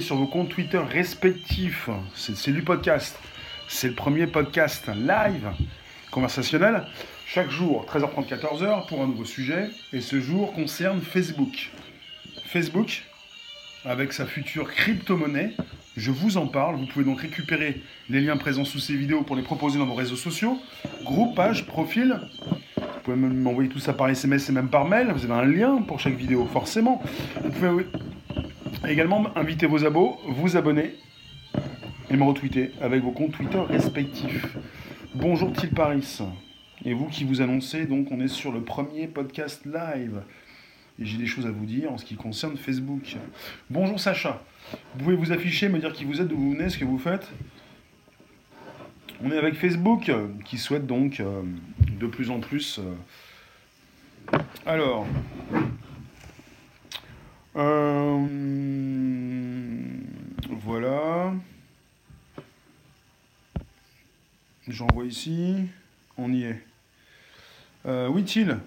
sur vos comptes Twitter respectifs. C'est du podcast. C'est le premier podcast live conversationnel. Chaque jour, 13h30, 14h, pour un nouveau sujet. Et ce jour concerne Facebook. Facebook, avec sa future crypto-monnaie, je vous en parle. Vous pouvez donc récupérer les liens présents sous ces vidéos pour les proposer dans vos réseaux sociaux. Groupe, page, profil. Vous pouvez m'envoyer tout ça par SMS et même par mail. Vous avez un lien pour chaque vidéo, forcément. Vous pouvez également inviter vos abos, vous abonner et me retweeter avec vos comptes Twitter respectifs. Bonjour Til Paris. Et vous qui vous annoncez, donc on est sur le premier podcast live. Et j'ai des choses à vous dire en ce qui concerne Facebook. Bonjour Sacha. Vous pouvez vous afficher, me dire qui vous êtes, d'où vous venez, ce que vous faites? On est avec Facebook qui souhaite donc euh, de plus en plus. Euh, alors. Euh, voilà. J'envoie ici. On y est. Euh, Till,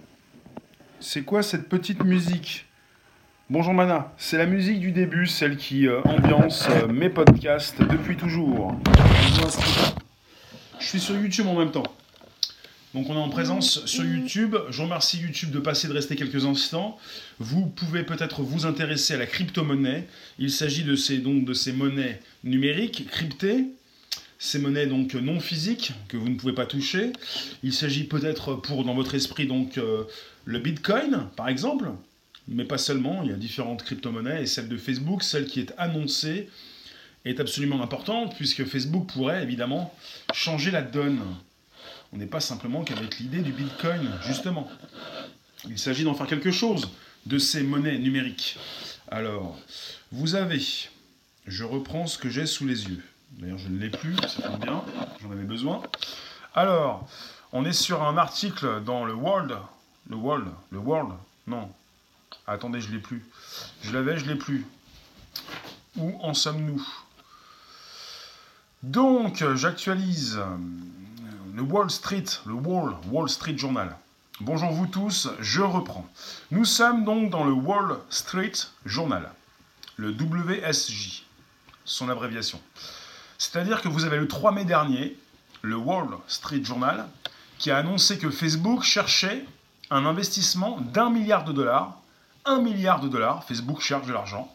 c'est quoi cette petite musique? Bonjour Mana, c'est la musique du début, celle qui euh, ambiance euh, mes podcasts depuis toujours. Je suis sur YouTube en même temps. Donc on est en présence sur YouTube. Je remercie YouTube de passer de rester quelques instants. Vous pouvez peut-être vous intéresser à la crypto-monnaie. Il s'agit de ces, donc, de ces monnaies numériques, cryptées, ces monnaies donc non physiques que vous ne pouvez pas toucher. Il s'agit peut-être pour dans votre esprit donc euh, le Bitcoin par exemple, mais pas seulement. Il y a différentes crypto-monnaies et celle de Facebook, celle qui est annoncée, est absolument importante puisque Facebook pourrait évidemment changer la donne. On n'est pas simplement qu'avec l'idée du Bitcoin justement. Il s'agit d'en faire quelque chose de ces monnaies numériques. Alors, vous avez, je reprends ce que j'ai sous les yeux. D'ailleurs, je ne l'ai plus, ça tombe bien, j'en avais besoin. Alors, on est sur un article dans le World. Le World Le World Non. Attendez, je l'ai plus. Je l'avais, je l'ai plus. Où en sommes-nous? Donc, j'actualise le Wall Street, le Wall, Wall Street Journal. Bonjour vous tous, je reprends. Nous sommes donc dans le Wall Street Journal, le WSJ, son abréviation. C'est-à-dire que vous avez le 3 mai dernier, le Wall Street Journal, qui a annoncé que Facebook cherchait un investissement d'un milliard de dollars. Un milliard de dollars, Facebook cherche de l'argent.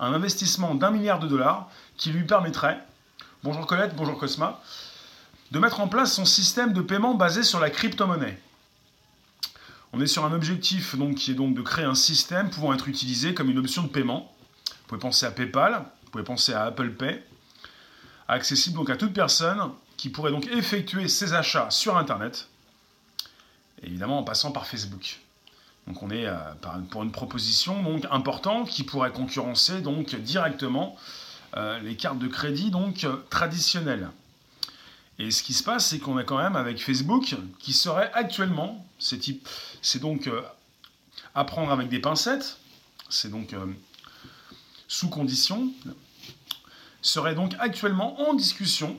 Un investissement d'un milliard de dollars qui lui permettrait, bonjour Colette, bonjour Cosma, de mettre en place son système de paiement basé sur la crypto-monnaie. On est sur un objectif donc, qui est donc de créer un système pouvant être utilisé comme une option de paiement. Vous pouvez penser à PayPal, vous pouvez penser à Apple Pay, accessible donc à toute personne qui pourrait donc effectuer ses achats sur Internet, évidemment en passant par Facebook. Donc on est euh, pour une proposition donc importante qui pourrait concurrencer donc directement euh, les cartes de crédit donc traditionnelles. Et ce qui se passe, c'est qu'on est quand même avec Facebook qui serait actuellement, c'est donc euh, apprendre avec des pincettes, c'est donc sous condition, serait donc actuellement en discussion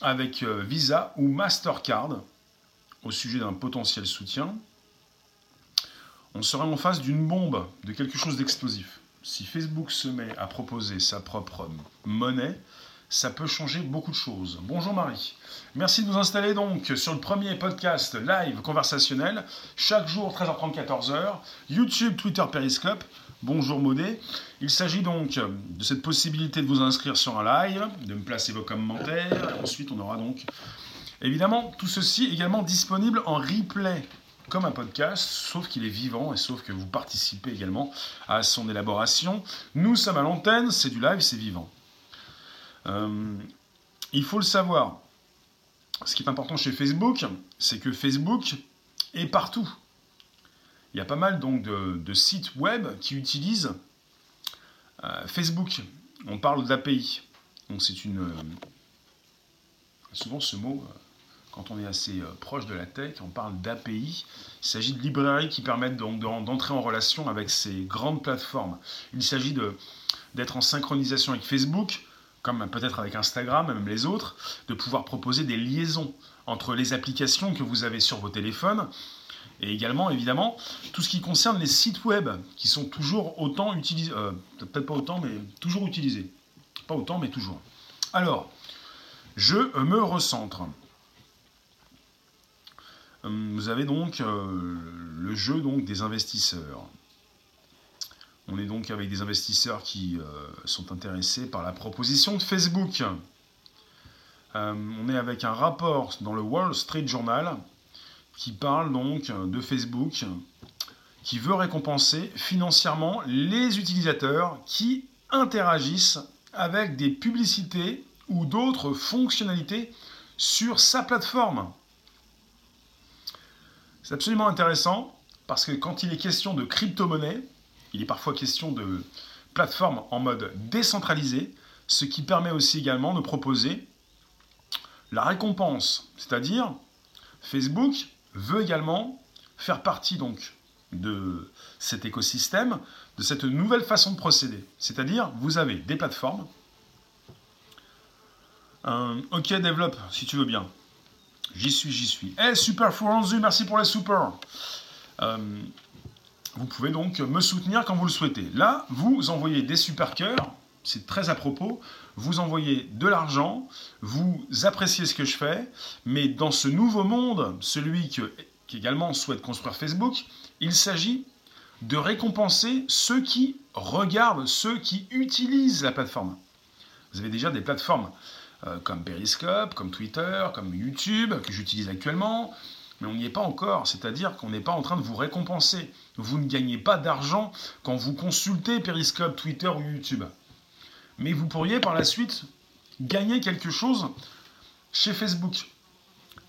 avec euh, Visa ou Mastercard au sujet d'un potentiel soutien. On serait en face d'une bombe, de quelque chose d'explosif. Si Facebook se met à proposer sa propre monnaie, ça peut changer beaucoup de choses. Bonjour Marie. Merci de vous installer donc sur le premier podcast live conversationnel, chaque jour 13h30, 14h, YouTube, Twitter, Periscope. Bonjour Modé. Il s'agit donc de cette possibilité de vous inscrire sur un live, de me placer vos commentaires. Ensuite, on aura donc évidemment tout ceci également disponible en replay comme un podcast, sauf qu'il est vivant et sauf que vous participez également à son élaboration. Nous sommes à l'antenne, c'est du live, c'est vivant. Euh, il faut le savoir. Ce qui est important chez Facebook, c'est que Facebook est partout. Il y a pas mal de, sites web qui utilisent euh, Facebook. On parle d'API. C'est une. Euh, souvent ce mot, quand on est assez proche de la tech, on parle d'API. Il s'agit de librairies qui permettent donc d'entrer en relation avec ces grandes plateformes. Il s'agit d'être en synchronisation avec Facebook, comme peut-être avec Instagram, même les autres, de pouvoir proposer des liaisons entre les applications que vous avez sur vos téléphones et également, évidemment, tout ce qui concerne les sites web qui sont toujours autant utilisés, euh, peut-être pas autant, mais toujours utilisés. Pas autant, mais toujours. Alors, je me recentre. Vous avez donc le jeu donc des investisseurs. On est donc avec des investisseurs qui sont intéressés par la proposition de Facebook. on est avec un rapport dans le Wall Street Journal qui parle donc de Facebook qui veut récompenser financièrement les utilisateurs qui interagissent avec des publicités ou d'autres fonctionnalités sur sa plateforme. C'est absolument intéressant parce que quand il est question de crypto-monnaie, il est parfois question de plateforme en mode décentralisé, ce qui permet aussi également de proposer la récompense, c'est-à-dire Facebook veut également faire partie donc de cet écosystème, de cette nouvelle façon de procéder. C'est-à-dire, vous avez des plateformes. ok, développe, si tu veux bien. J'y suis, j'y suis. Eh, super Forenzu, merci pour les super. Vous pouvez donc me soutenir quand vous le souhaitez. Là, vous envoyez des super cœurs, c'est très à propos. Vous envoyez de l'argent, vous appréciez ce que je fais, mais dans ce nouveau monde, celui que, qui également souhaite construire Facebook, il s'agit de récompenser ceux qui regardent, ceux qui utilisent la plateforme. Vous avez déjà des plateformes euh, comme Periscope, comme Twitter, comme YouTube, que j'utilise actuellement, mais on n'y est pas encore, c'est-à-dire qu'on n'est pas en train de vous récompenser. Vous ne gagnez pas d'argent quand vous consultez Periscope, Twitter ou YouTube. Mais vous pourriez par la suite gagner quelque chose chez Facebook.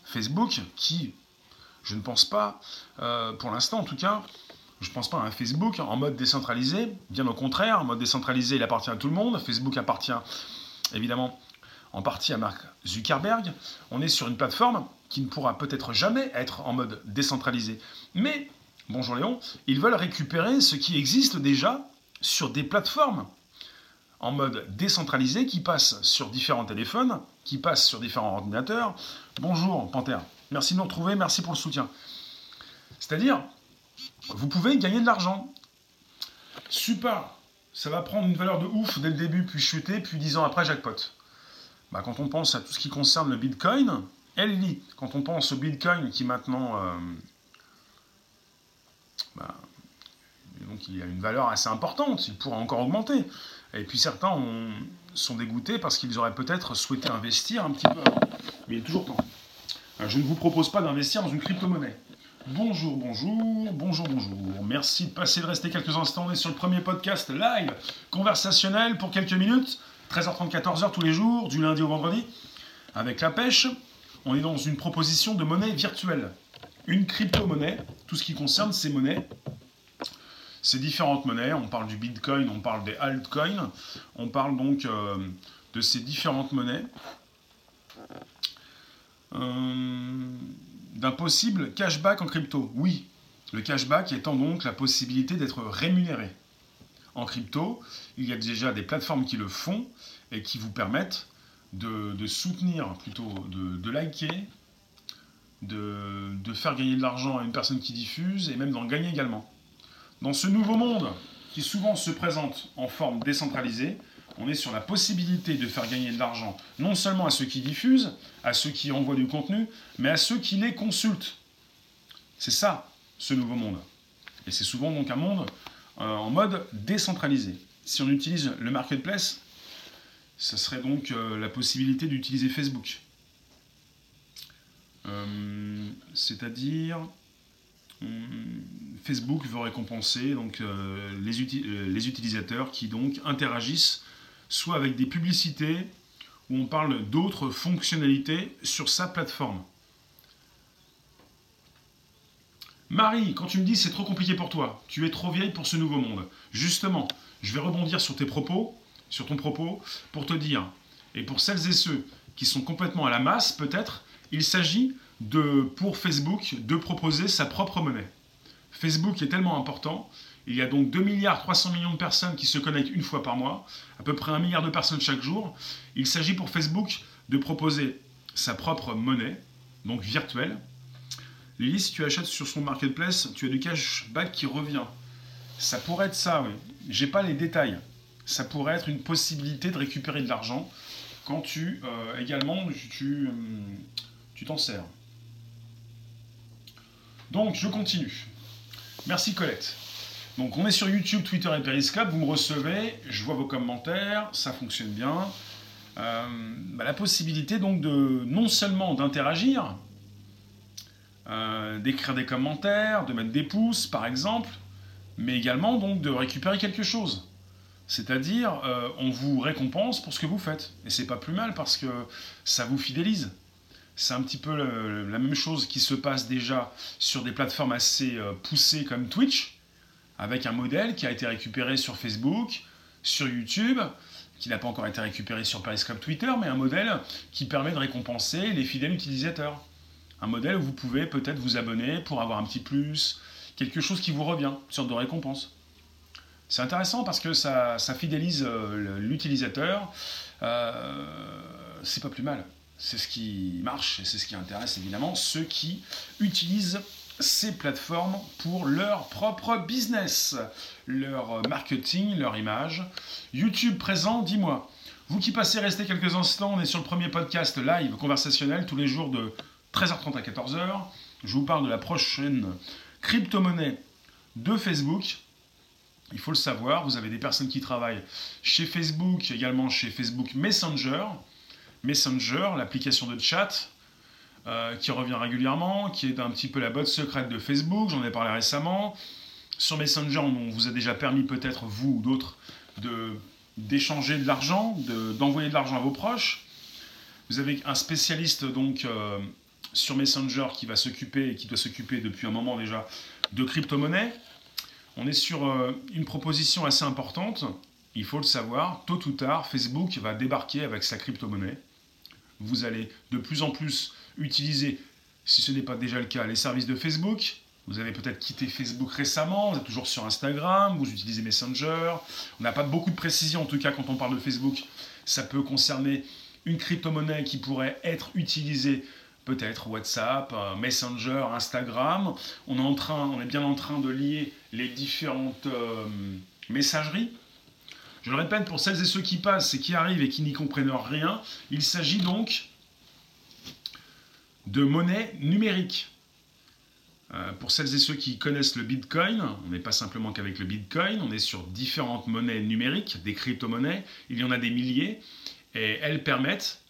Facebook qui je ne pense pas, euh, pour l'instant en tout cas, je ne pense pas à un Facebook en mode décentralisé. Bien au contraire, en mode décentralisé, il appartient à tout le monde. Facebook appartient évidemment en partie à Mark Zuckerberg. On est sur une plateforme qui ne pourra peut-être jamais être en mode décentralisé. Mais, bonjour Léon, ils veulent récupérer ce qui existe déjà sur des plateformes en mode décentralisé qui passent sur différents téléphones, qui passent sur différents ordinateurs. Bonjour Panthère. Merci de nous retrouver, merci pour le soutien. C'est-à-dire, vous pouvez gagner de l'argent. Super, ça va prendre une valeur de ouf dès le début, puis chuter, puis dix ans après, jackpot. Bah, quand on pense à tout ce qui concerne le Bitcoin, elle dit, quand on pense au Bitcoin qui maintenant... Euh, bah, donc il a une valeur assez importante, il pourra encore augmenter. Et puis certains sont dégoûtés parce qu'ils auraient peut-être souhaité investir un petit peu. Mais il est toujours temps. Euh, je ne vous propose pas d'investir dans une crypto-monnaie. Bonjour, bonjour, bonjour, bonjour. Merci de passer de rester quelques instants. On est sur le premier podcast live conversationnel pour quelques minutes. 13h30, 14h tous les jours, du lundi au vendredi. Avec la pêche, on est dans une proposition de monnaie virtuelle. Une crypto-monnaie, tout ce qui concerne ces monnaies. Ces différentes monnaies, on parle du Bitcoin, on parle des altcoins, on parle donc euh, de ces différentes monnaies euh, d'un possible cashback en crypto. Oui, le cashback étant donc la possibilité d'être rémunéré. En crypto, il y a déjà des plateformes qui le font et qui vous permettent de, soutenir, plutôt de, liker, de, faire gagner de l'argent à une personne qui diffuse et même d'en gagner également. Dans ce nouveau monde qui souvent se présente en forme décentralisée, on est sur la possibilité de faire gagner de l'argent, non seulement à ceux qui diffusent, à ceux qui envoient du contenu, mais à ceux qui les consultent. C'est ça, ce nouveau monde. Et c'est souvent donc un monde euh, en mode décentralisé. Si on utilise le marketplace, ce serait donc euh, la possibilité d'utiliser Facebook. Euh, c'est-à-dire, Facebook veut récompenser les, les, utilisateurs qui donc interagissent soit avec des publicités où on parle d'autres fonctionnalités sur sa plateforme. Marie, quand tu me dis c'est trop compliqué pour toi, tu es trop vieille pour ce nouveau monde. Justement, je vais rebondir sur tes propos, sur ton propos, pour te dire, et pour celles et ceux qui sont complètement à la masse, peut-être, il s'agit de, pour Facebook, de proposer sa propre monnaie. Facebook est tellement important il y a donc 2 milliards 300 millions de personnes qui se connectent une fois par mois, à peu près 1 milliard de personnes chaque jour. Il s'agit pour Facebook de proposer sa propre monnaie, donc virtuelle. Lily, si tu achètes sur son marketplace, tu as du cashback qui revient. Ça pourrait être ça, oui. J'ai pas les détails. Ça pourrait être une possibilité de récupérer de l'argent quand tu euh, également tu tu t'en sers. Donc je continue. Merci Colette. Donc on est sur YouTube, Twitter et Periscope, vous me recevez, je vois vos commentaires, ça fonctionne bien. Euh, bah, la possibilité donc de non seulement d'interagir, euh, d'écrire des commentaires, de mettre des pouces par exemple, mais également donc de récupérer quelque chose. C'est-à-dire, euh, on vous récompense pour ce que vous faites. Et c'est pas plus mal parce que ça vous fidélise. C'est un petit peu la même chose qui se passe déjà sur des plateformes assez euh, poussées comme Twitch, avec un modèle qui a été récupéré sur Facebook, sur YouTube, qui n'a pas encore été récupéré sur Periscope Twitter, mais un modèle qui permet de récompenser les fidèles utilisateurs. Un modèle où vous pouvez peut-être vous abonner pour avoir un petit plus, quelque chose qui vous revient, une sorte de récompense. C'est intéressant parce que ça, fidélise euh, l'utilisateur. Euh, c'est pas plus mal. C'est ce qui marche et c'est ce qui intéresse évidemment ceux qui utilisent ces plateformes pour leur propre business, leur marketing, leur image. YouTube présent, dis-moi. Vous qui passez rester quelques instants, on est sur le premier podcast live conversationnel tous les jours de 13h30 à 14h. Je vous parle de la prochaine crypto-monnaie de Facebook. Il faut le savoir, vous avez des personnes qui travaillent chez Facebook, également chez Facebook Messenger. Messenger, l'application de chat, euh, qui revient régulièrement, qui est un petit peu la botte secrète de Facebook, j'en ai parlé récemment. Sur Messenger, on vous a déjà permis peut-être, vous ou d'autres, d'échanger de, l'argent, d'envoyer de, l'argent à vos proches. Vous avez un spécialiste donc euh, sur Messenger qui va s'occuper qui doit s'occuper depuis un moment déjà de crypto-monnaie. On est sur euh, une proposition assez importante. Il faut le savoir, tôt ou tard, Facebook va débarquer avec sa crypto-monnaie vous allez de plus en plus utiliser, si ce n'est pas déjà le cas, les services de Facebook. Vous avez peut-être quitté Facebook récemment, vous êtes toujours sur Instagram, vous utilisez Messenger. On n'a pas beaucoup de précision en tout cas quand on parle de Facebook. Ça peut concerner une crypto-monnaie qui pourrait être utilisée peut-être WhatsApp, euh, Messenger, Instagram. On est, en train, on est bien en train de lier les différentes euh, messageries je le répète pour celles et ceux qui passent et qui arrivent et qui n'y comprennent rien, il s'agit donc de monnaie numérique. Euh, pour celles et ceux qui connaissent le Bitcoin, on n'est pas simplement qu'avec le Bitcoin, on est sur différentes monnaies numériques, des crypto-monnaies, il y en a des milliers, et elles permettent,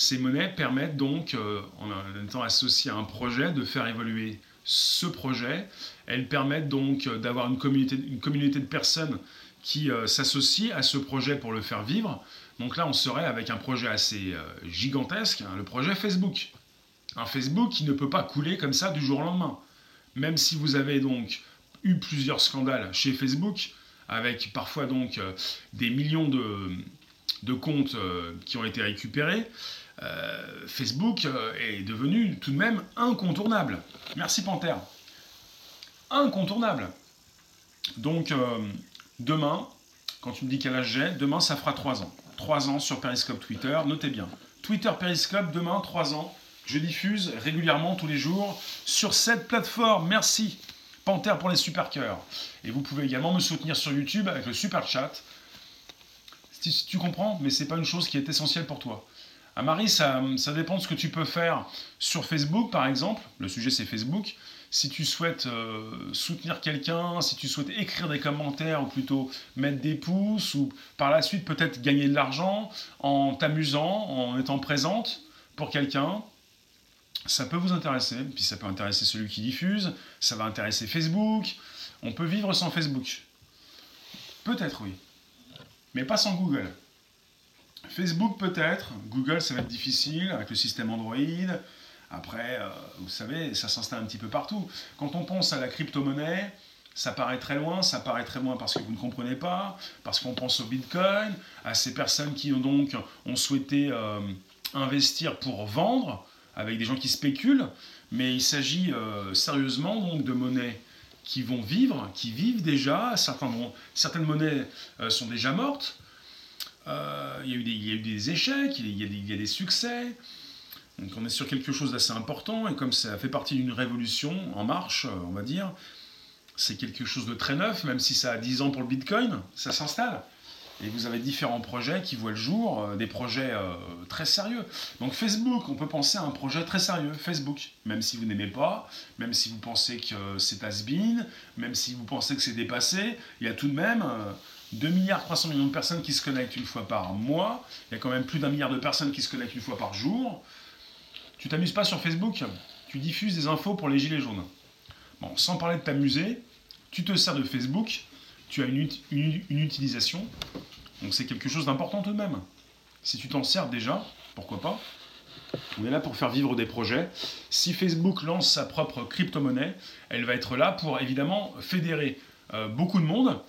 ces monnaies permettent donc, euh, en étant associées à un projet, de faire évoluer ce projet. Elles permettent donc d'avoir une communauté, une communauté de personnes qui euh, s'associe à ce projet pour le faire vivre. Donc là, on serait avec un projet assez euh, gigantesque, hein, le projet Facebook. Un Facebook qui ne peut pas couler comme ça du jour au lendemain. Même si vous avez donc eu plusieurs scandales chez Facebook, avec parfois donc euh, des millions de comptes qui ont été récupérés, Facebook est devenu tout de même incontournable. Merci Panthère. Incontournable. Donc, Demain, quand tu me dis quel âge j'ai, demain ça fera 3 ans. 3 ans sur Periscope Twitter, notez bien. Twitter Periscope, demain 3 ans. Je diffuse régulièrement tous les jours sur cette plateforme. Merci. Panthère pour les super cœurs. Et vous pouvez également me soutenir sur YouTube avec le super chat. Si tu comprends, mais c'est pas une chose qui est essentielle pour toi. À Marie, ça, dépend de ce que tu peux faire sur Facebook, par exemple. Le sujet, c'est Facebook si tu souhaites euh, soutenir quelqu'un, si tu souhaites écrire des commentaires ou plutôt mettre des pouces ou par la suite peut-être gagner de l'argent en t'amusant, en étant présente pour quelqu'un, ça peut vous intéresser. Puis ça peut intéresser celui qui diffuse, ça va intéresser Facebook. On peut vivre sans Facebook. Peut-être oui, mais pas sans Google. Facebook peut-être, Google ça va être difficile avec le système Android, après, euh, vous savez, ça s'installe un petit peu partout. Quand on pense à la crypto-monnaie, ça paraît très loin, ça paraît très loin parce que vous ne comprenez pas, parce qu'on pense au Bitcoin, à ces personnes qui ont donc ont souhaité euh, investir pour vendre, avec des gens qui spéculent, mais il s'agit euh, sérieusement donc de monnaies qui vont vivre, qui vivent déjà, certaines monnaies sont déjà mortes, il y, a eu des, échecs, il y a des succès, donc on est sur quelque chose d'assez important, et comme ça fait partie d'une révolution en marche, on va dire, c'est quelque chose de très neuf, même si ça a 10 ans pour le Bitcoin, ça s'installe. Et vous avez différents projets qui voient le jour, euh, des projets euh, très sérieux. Donc Facebook, on peut penser à un projet très sérieux, Facebook. Même si vous n'aimez pas, même si vous pensez que c'est has-been, même si vous pensez que c'est dépassé, il y a tout de même 2 milliards 300 millions de personnes qui se connectent une fois par mois. Il y a quand même plus d'un milliard de personnes qui se connectent une fois par jour. Tu t'amuses pas sur Facebook? Tu diffuses des infos pour les gilets jaunes. Bon, sans parler de t'amuser, tu te sers de Facebook, tu as une, utilisation, donc c'est quelque chose d'important tout de même. Si tu t'en sers déjà, pourquoi pas? On est là pour faire vivre des projets. Si Facebook lance sa propre crypto-monnaie, elle va être là pour évidemment fédérer euh, beaucoup de monde.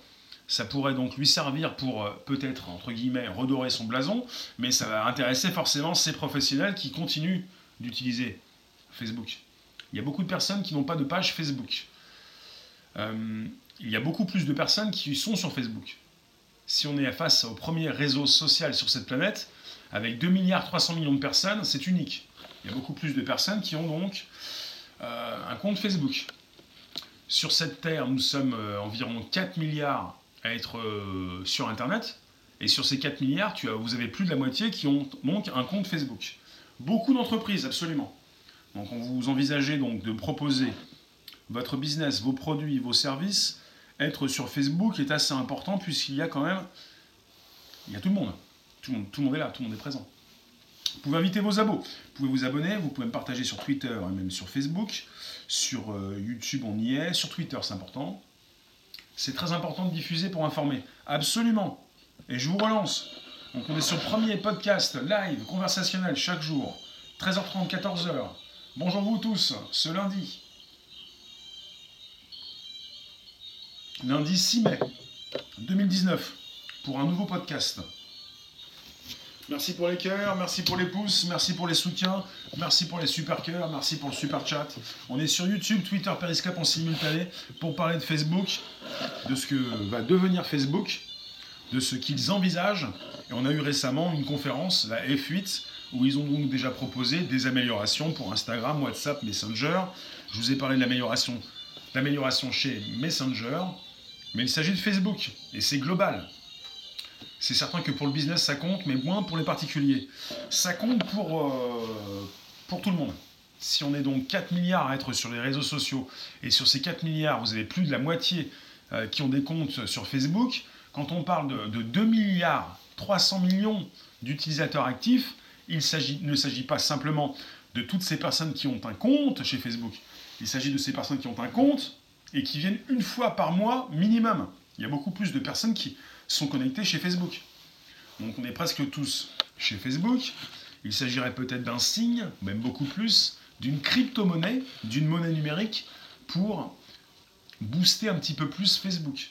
Ça pourrait donc lui servir pour euh, peut-être, entre guillemets, redorer son blason, mais ça va intéresser forcément ces professionnels qui continuent d'utiliser Facebook. Il y a beaucoup de personnes qui n'ont pas de page Facebook. Euh, il y a beaucoup plus de personnes qui sont sur Facebook si on est face au premier réseau social sur cette planète, avec 2 milliards 300 millions de personnes, c'est unique. Il y a beaucoup plus de personnes qui ont donc euh, un compte Facebook. Sur cette Terre, nous sommes environ 4 milliards à être euh, sur Internet. Et sur ces 4 milliards, tu as, vous avez plus de la moitié qui ont donc un compte Facebook. Beaucoup d'entreprises, absolument. Donc on vous envisagez donc de proposer votre business, vos produits, vos services être sur Facebook est assez important puisqu'il y a quand même, il y a tout le monde. Tout le monde, tout le monde est là, tout le monde est présent. Vous pouvez inviter vos abos, vous pouvez vous abonner, vous pouvez me partager sur Twitter et même sur Facebook, sur euh, YouTube on y est, sur Twitter c'est important. C'est très important de diffuser pour informer. Absolument. Et je vous relance. Donc on est sur le premier podcast live conversationnel chaque jour, 13h30, 14h. Bonjour vous tous, ce lundi lundi 6 mai 2019 pour un nouveau podcast. Merci pour les cœurs, merci pour les pouces, merci pour les soutiens, merci pour les super cœurs, merci pour le super chat. On est sur YouTube, Twitter, Periscope en simultané pour parler de Facebook, de ce que va devenir Facebook, de ce qu'ils envisagent. Et on a eu récemment une conférence, la F8, où ils ont donc déjà proposé des améliorations pour Instagram, WhatsApp, Messenger. Je vous ai parlé de l'amélioration, chez Messenger. Mais il s'agit de Facebook, et c'est global. C'est certain que pour le business, ça compte, mais moins pour les particuliers. Ça compte pour, euh, pour tout le monde. Si on est donc 4 milliards à être sur les réseaux sociaux, et sur ces 4 milliards, vous avez plus de la moitié euh, qui ont des comptes sur Facebook, quand on parle de, de 2 milliards 300 millions d'utilisateurs actifs, il ne s'agit pas simplement de toutes ces personnes qui ont un compte chez Facebook. Il s'agit de ces personnes qui ont un compte et qui viennent une fois par mois minimum. Il y a beaucoup plus de personnes qui sont connectées chez Facebook. Donc on est presque tous chez Facebook. Il s'agirait peut-être d'un signe, même beaucoup plus, d'une crypto-monnaie, d'une monnaie numérique pour booster un petit peu plus Facebook.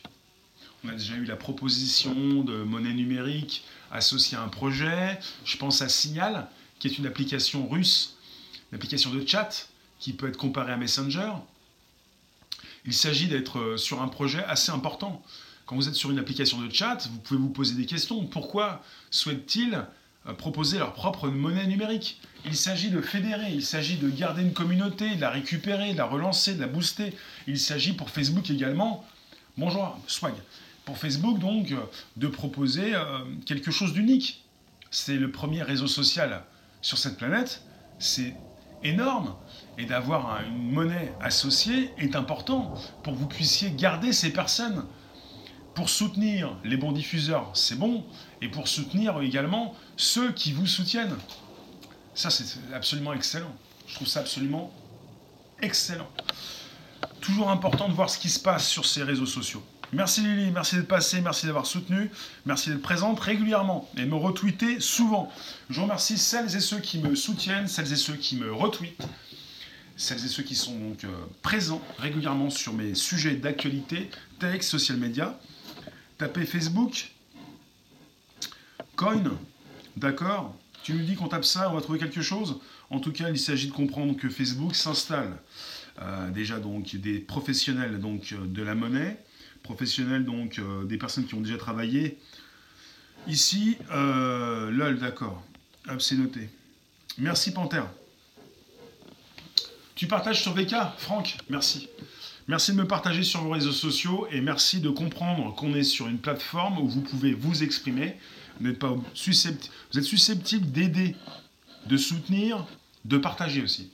On a déjà eu la proposition de monnaie numérique associée à un projet. Je pense à Signal, qui est une application russe, une application de chat qui peut être comparée à Messenger. Il s'agit d'être euh, sur un projet assez important. Quand vous êtes sur une application de chat, vous pouvez vous poser des questions. Pourquoi souhaitent-ils euh, proposer leur propre monnaie numérique? Il s'agit de fédérer, il s'agit de garder une communauté, de la récupérer, de la relancer, de la booster. Il s'agit pour Facebook également, bonjour, swag, pour Facebook donc de proposer euh, quelque chose d'unique. C'est le premier réseau social sur cette planète, c'est énorme et d'avoir une monnaie associée est important pour que vous puissiez garder ces personnes. Pour soutenir les bons diffuseurs, c'est bon, et pour soutenir également ceux qui vous soutiennent. Ça, c'est absolument excellent. Je trouve ça absolument excellent. Toujours important de voir ce qui se passe sur ces réseaux sociaux. Merci Lily, merci d'être passé, merci d'avoir soutenu, merci d'être présente régulièrement et me retweeter souvent. Je remercie celles et ceux qui me soutiennent, celles et ceux qui me retweetent, celles et ceux qui sont donc euh, présents régulièrement sur mes sujets d'actualité, tech, social media. Tapez Facebook, Coin, d'accord Tu nous dis qu'on tape ça, on va trouver quelque chose En tout cas, il s'agit de comprendre que Facebook s'installe. Euh, déjà donc des professionnels donc euh, de la monnaie, professionnels, donc euh, des personnes qui ont déjà travaillé. Ici, LOL, d'accord. c'est noté. Merci Panthère. Tu partages sur VK, Franck? Merci. Merci de me partager sur vos réseaux sociaux et merci de comprendre qu'on est sur une plateforme où vous pouvez vous exprimer. Vous n'êtes pas susceptible, vous êtes susceptible d'aider, de soutenir, de partager aussi.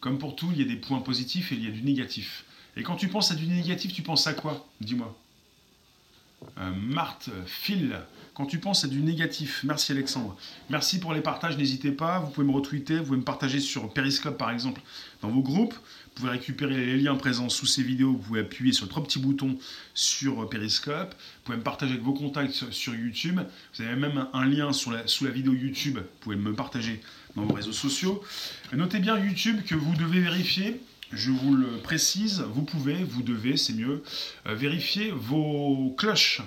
Comme pour tout, il y a des points positifs et il y a du négatif. Et quand tu penses à du négatif, tu penses à quoi? Dis-moi. Euh, Marthe, Phil, quand tu penses à du négatif, merci Alexandre. Merci pour les partages, n'hésitez pas, vous pouvez me retweeter, vous pouvez me partager sur Periscope par exemple dans vos groupes. Vous pouvez récupérer les liens présents sous ces vidéos, vous pouvez appuyer sur le trois petits boutons sur Periscope, vous pouvez me partager avec vos contacts sur YouTube, vous avez même un lien sous la vidéo YouTube, vous pouvez me partager dans vos réseaux sociaux. Notez bien YouTube que vous devez vérifier je vous le précise, vous pouvez, vous devez, c'est mieux, euh, vérifier vos cloches.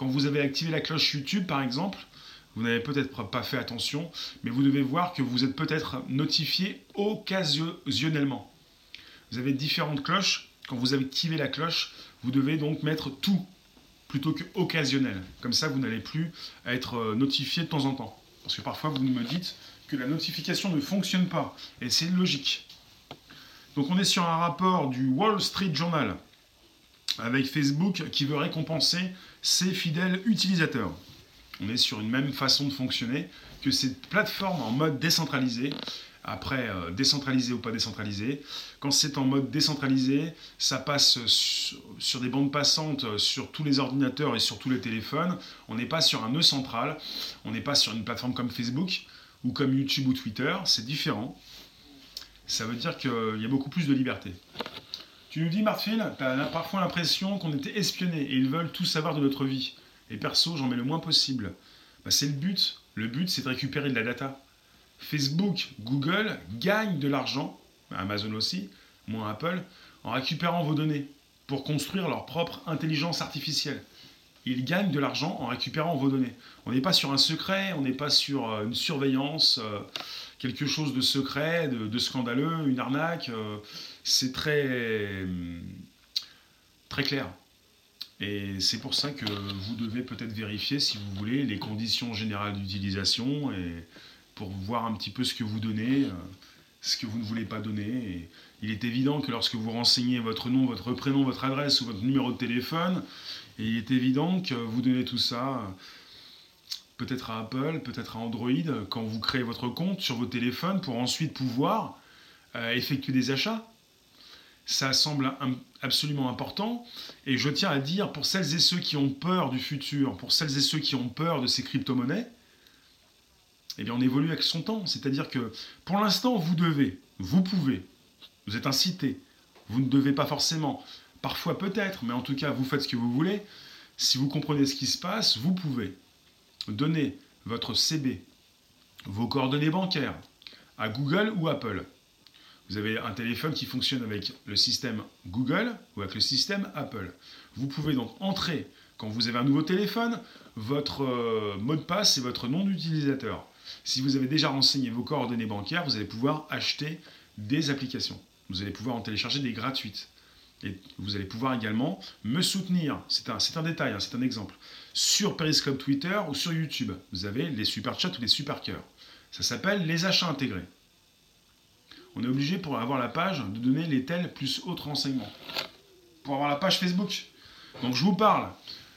Quand vous avez activé la cloche YouTube, par exemple, vous n'avez peut-être pas fait attention, mais vous devez voir que vous êtes peut-être notifié occasionnellement. Vous avez différentes cloches. Quand vous avez activé la cloche, vous devez donc mettre tout plutôt que occasionnel. Comme ça, vous n'allez plus être euh, notifié de temps en temps. Parce que parfois, vous me dites que la notification ne fonctionne pas. Et c'est logique. Donc on est sur un rapport du Wall Street Journal avec Facebook qui veut récompenser ses fidèles utilisateurs. On est sur une même façon de fonctionner que cette plateforme en mode décentralisé. Après, euh, décentralisé ou pas décentralisé. Quand c'est en mode décentralisé, ça passe sur, des bandes passantes euh, sur tous les ordinateurs et sur tous les téléphones. On n'est pas sur un nœud central. On n'est pas sur une plateforme comme Facebook ou comme YouTube ou Twitter. C'est différent ça veut dire qu'il y a beaucoup plus de liberté. Tu nous dis, Martine, tu as parfois l'impression qu'on était espionnés et ils veulent tout savoir de notre vie. Et perso, j'en mets le moins possible. Bah, c'est le but. Le but, c'est de récupérer de la data. Facebook, Google gagnent de l'argent, Amazon aussi, moins Apple, en récupérant vos données pour construire leur propre intelligence artificielle. Ils gagnent de l'argent en récupérant vos données. On n'est pas sur un secret, on n'est pas sur euh, une surveillance. Euh, quelque chose de secret, de, scandaleux, une arnaque. Euh, c'est très, très clair. Et c'est pour ça que vous devez peut-être vérifier, si vous voulez, les conditions générales d'utilisation pour voir un petit peu ce que vous donnez, ce que vous ne voulez pas donner. Il est évident que lorsque vous renseignez votre nom, votre prénom, votre adresse ou votre numéro de téléphone, il est évident que vous donnez tout ça peut-être à Apple, peut-être à Android, quand vous créez votre compte sur vos téléphones pour ensuite pouvoir euh, effectuer des achats. Ça semble absolument important. Et je tiens à dire, pour celles et ceux qui ont peur du futur, pour celles et ceux qui ont peur de ces crypto-monnaies, eh bien on évolue avec son temps. C'est-à-dire que pour l'instant, vous devez, vous pouvez, vous êtes incité, vous ne devez pas forcément, parfois peut-être, mais en tout cas, vous faites ce que vous voulez. Si vous comprenez ce qui se passe, vous pouvez donnez votre CB, vos coordonnées bancaires à Google ou Apple. Vous avez un téléphone qui fonctionne avec le système Google ou avec le système Apple. Vous pouvez donc entrer, quand vous avez un nouveau téléphone, votre euh, mot de passe et votre nom d'utilisateur. Si vous avez déjà renseigné vos coordonnées bancaires, vous allez pouvoir acheter des applications. Vous allez pouvoir en télécharger des gratuites. Et vous allez pouvoir également me soutenir. C'est un, détail, hein, c'est un exemple sur Periscope Twitter ou sur YouTube. Vous avez les super chats ou les super cœurs. Ça s'appelle les achats intégrés. On est obligé pour avoir la page de donner les tels plus autres renseignements. Pour avoir la page Facebook. Donc je vous parle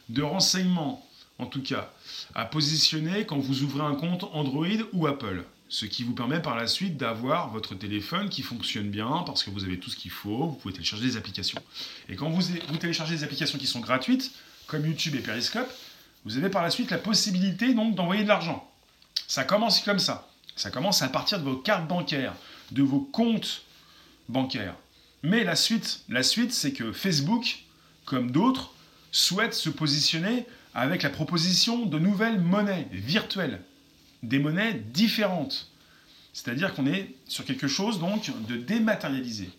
de renseignements, en tout cas, à positionner quand vous ouvrez un compte Android ou Apple. Ce qui vous permet par la suite d'avoir votre téléphone qui fonctionne bien parce que vous avez tout ce qu'il faut, vous pouvez télécharger des applications. Et quand vous, téléchargez des applications qui sont gratuites, comme YouTube et Periscope, vous avez par la suite la possibilité donc d'envoyer de l'argent. Ça commence comme ça. Ça commence à partir de vos cartes bancaires, de vos comptes bancaires. Mais la suite, la suite, c'est que Facebook, comme d'autres, souhaite se positionner avec la proposition de nouvelles monnaies virtuelles, des monnaies différentes. C'est-à-dire qu'on est sur quelque chose donc de dématérialisé.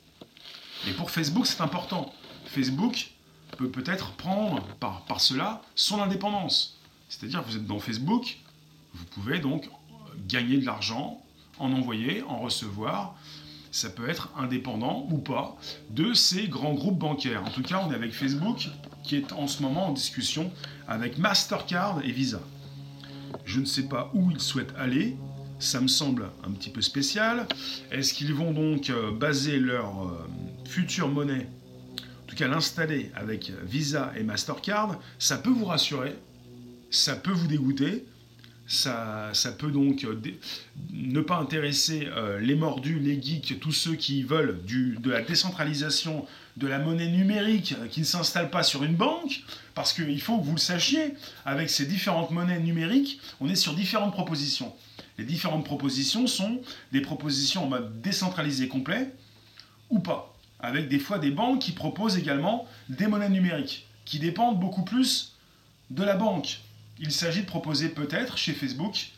Et pour Facebook, c'est important. Facebook peut peut-être prendre par, par cela son indépendance. C'est-à-dire vous êtes dans Facebook, vous pouvez donc gagner de l'argent, en envoyer, en recevoir. Ça peut être indépendant ou pas de ces grands groupes bancaires. En tout cas, on est avec Facebook qui est en ce moment en discussion avec Mastercard et Visa. Je ne sais pas où ils souhaitent aller. Ça me semble un petit peu spécial. Est-ce qu'ils vont donc euh, baser leur euh, future monnaie, en tout cas l'installer avec Visa et Mastercard, ça peut vous rassurer, ça peut vous dégoûter, ça, peut donc euh, ne pas intéresser euh, les mordus, les geeks, tous ceux qui veulent de la décentralisation de la monnaie numérique euh, qui ne s'installe pas sur une banque, parce qu'il faut que vous le sachiez, avec ces différentes monnaies numériques, on est sur différentes propositions. Les différentes propositions sont des propositions en mode décentralisé complet ou pas, avec des fois des banques qui proposent également des monnaies numériques, qui dépendent beaucoup plus de la banque. Il s'agit de proposer peut-être chez Facebook